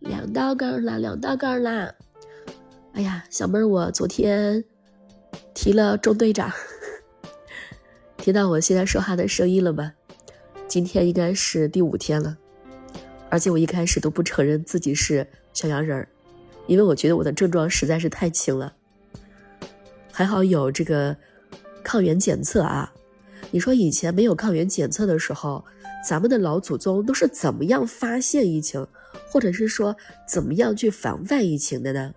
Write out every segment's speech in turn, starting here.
两道杠啦，两道杠啦！哎呀，小妹儿，我昨天提了中队长，听到我现在说话的声音了吗？今天应该是第五天了，而且我一开始都不承认自己是小阳人儿，因为我觉得我的症状实在是太轻了。还好有这个抗原检测啊！你说以前没有抗原检测的时候，咱们的老祖宗都是怎么样发现疫情，或者是说怎么样去防范疫情的呢？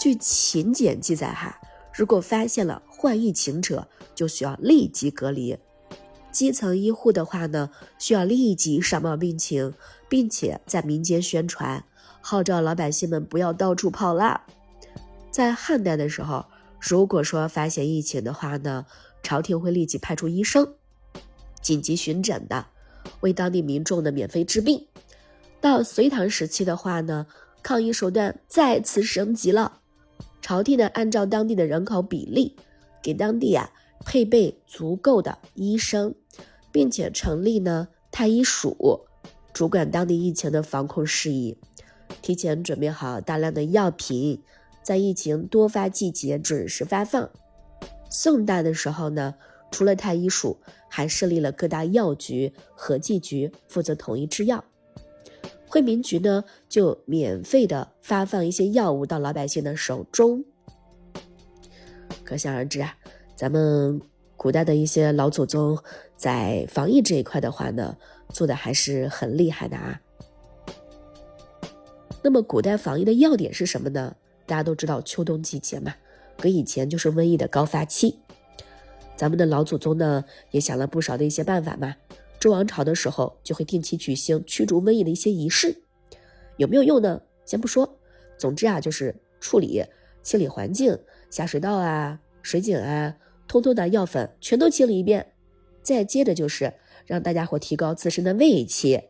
据秦简记载，哈，如果发现了患疫情者，就需要立即隔离。基层医护的话呢，需要立即上报病情，并且在民间宣传，号召老百姓们不要到处跑啦。在汉代的时候，如果说发现疫情的话呢，朝廷会立即派出医生，紧急巡诊的，为当地民众的免费治病。到隋唐时期的话呢，抗疫手段再次升级了，朝廷呢按照当地的人口比例，给当地啊。配备足够的医生，并且成立呢太医署，主管当地疫情的防控事宜，提前准备好大量的药品，在疫情多发季节准时发放。宋代的时候呢，除了太医署，还设立了各大药局、合剂局，负责统一制药。惠民局呢，就免费的发放一些药物到老百姓的手中。可想而知啊。咱们古代的一些老祖宗在防疫这一块的话呢，做的还是很厉害的啊。那么古代防疫的要点是什么呢？大家都知道秋冬季节嘛，跟以前就是瘟疫的高发期。咱们的老祖宗呢也想了不少的一些办法嘛。周王朝的时候就会定期举行驱逐瘟疫的一些仪式，有没有用呢？先不说，总之啊就是处理、清理环境、下水道啊、水井啊。通通的药粉全都清理一遍，再接着就是让大家伙提高自身的胃气。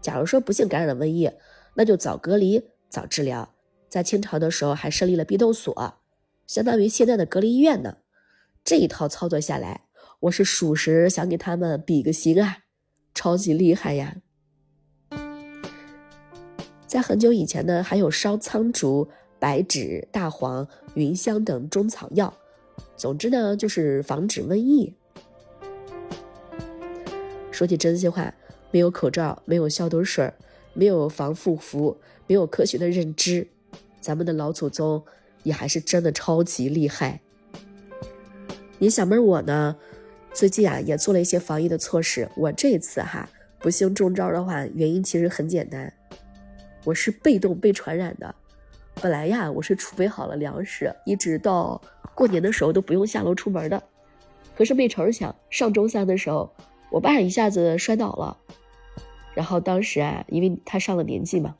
假如说不幸感染了瘟疫，那就早隔离、早治疗。在清朝的时候还设立了避痘所，相当于现在的隔离医院呢。这一套操作下来，我是属实想给他们比个心啊，超级厉害呀！在很久以前呢，还有烧苍竹、白芷、大黄、芸香等中草药。总之呢，就是防止瘟疫。说起真心话，没有口罩，没有消毒水，没有防护服，没有科学的认知，咱们的老祖宗也还是真的超级厉害。你小妹我呢，最近啊也做了一些防疫的措施。我这次哈不幸中招的话，原因其实很简单，我是被动被传染的。本来呀，我是储备好了粮食，一直到过年的时候都不用下楼出门的。可是没成想，上周三的时候，我爸一下子摔倒了。然后当时啊，因为他上了年纪嘛，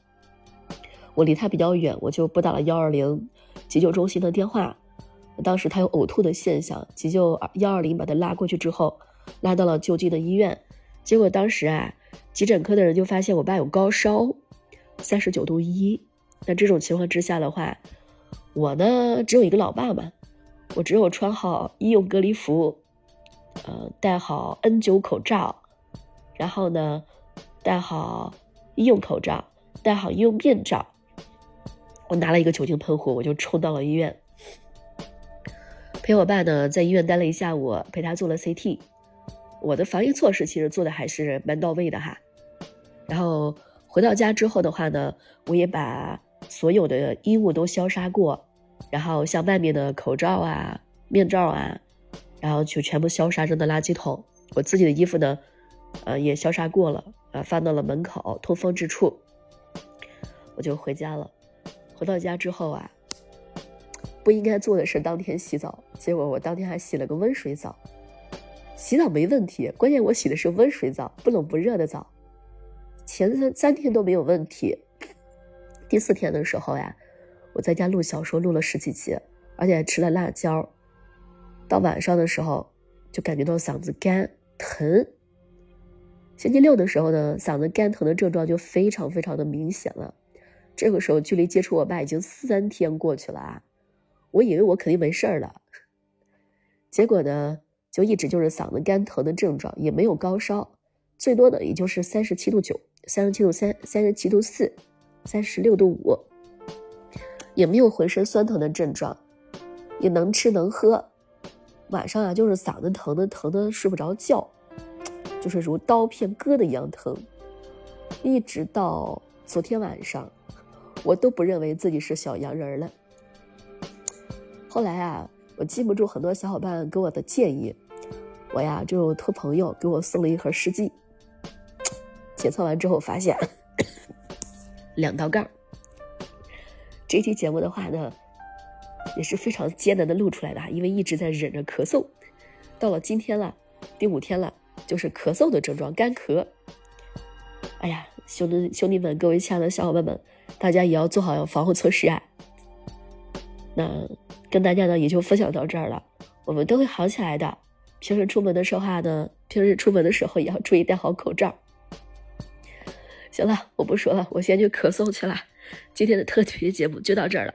我离他比较远，我就拨打了幺二零急救中心的电话。当时他有呕吐的现象，急救幺二零把他拉过去之后，拉到了就近的医院。结果当时啊，急诊科的人就发现我爸有高烧，三十九度一。那这种情况之下的话，我呢只有一个老爸嘛，我只有穿好医用隔离服，呃，戴好 N 九口罩，然后呢，戴好医用口罩，戴好医用面罩。我拿了一个酒精喷壶，我就冲到了医院，陪我爸呢在医院待了一下午，陪他做了 CT。我的防疫措施其实做的还是蛮到位的哈。然后回到家之后的话呢，我也把。所有的衣物都消杀过，然后像外面的口罩啊、面罩啊，然后就全部消杀扔到垃圾桶。我自己的衣服呢，呃，也消杀过了，啊，放到了门口通风之处。我就回家了。回到家之后啊，不应该做的是当天洗澡，结果我当天还洗了个温水澡。洗澡没问题，关键我洗的是温水澡，不冷不热的澡。前三三天都没有问题。第四天的时候呀，我在家录小说，录了十几集，而且还吃了辣椒。到晚上的时候，就感觉到嗓子干疼。星期六的时候呢，嗓子干疼的症状就非常非常的明显了。这个时候距离接触我爸已经三天过去了啊，我以为我肯定没事儿了，结果呢，就一直就是嗓子干疼的症状，也没有高烧，最多的也就是三十七度九，三十七度三、三十七度四、三十六度五，也没有浑身酸疼的症状，也能吃能喝。晚上啊，就是嗓子疼的疼的睡不着觉，就是如刀片割的一样疼。一直到昨天晚上，我都不认为自己是小阳人了。后来啊，我记不住很多小伙伴给我的建议，我呀就托朋友给我送了一盒试剂。检测完之后发现两道杠。这期节目的话呢，也是非常艰难的录出来的因为一直在忍着咳嗽。到了今天了，第五天了，就是咳嗽的症状，干咳。哎呀，兄弟兄弟们，各位亲爱的小伙伴们，大家也要做好防护措施啊。那跟大家呢也就分享到这儿了，我们都会好起来的。平时出门的时候呢，平时出门的时候也要注意戴好口罩。行了，我不说了，我先去咳嗽去了。今天的特别节目就到这儿了。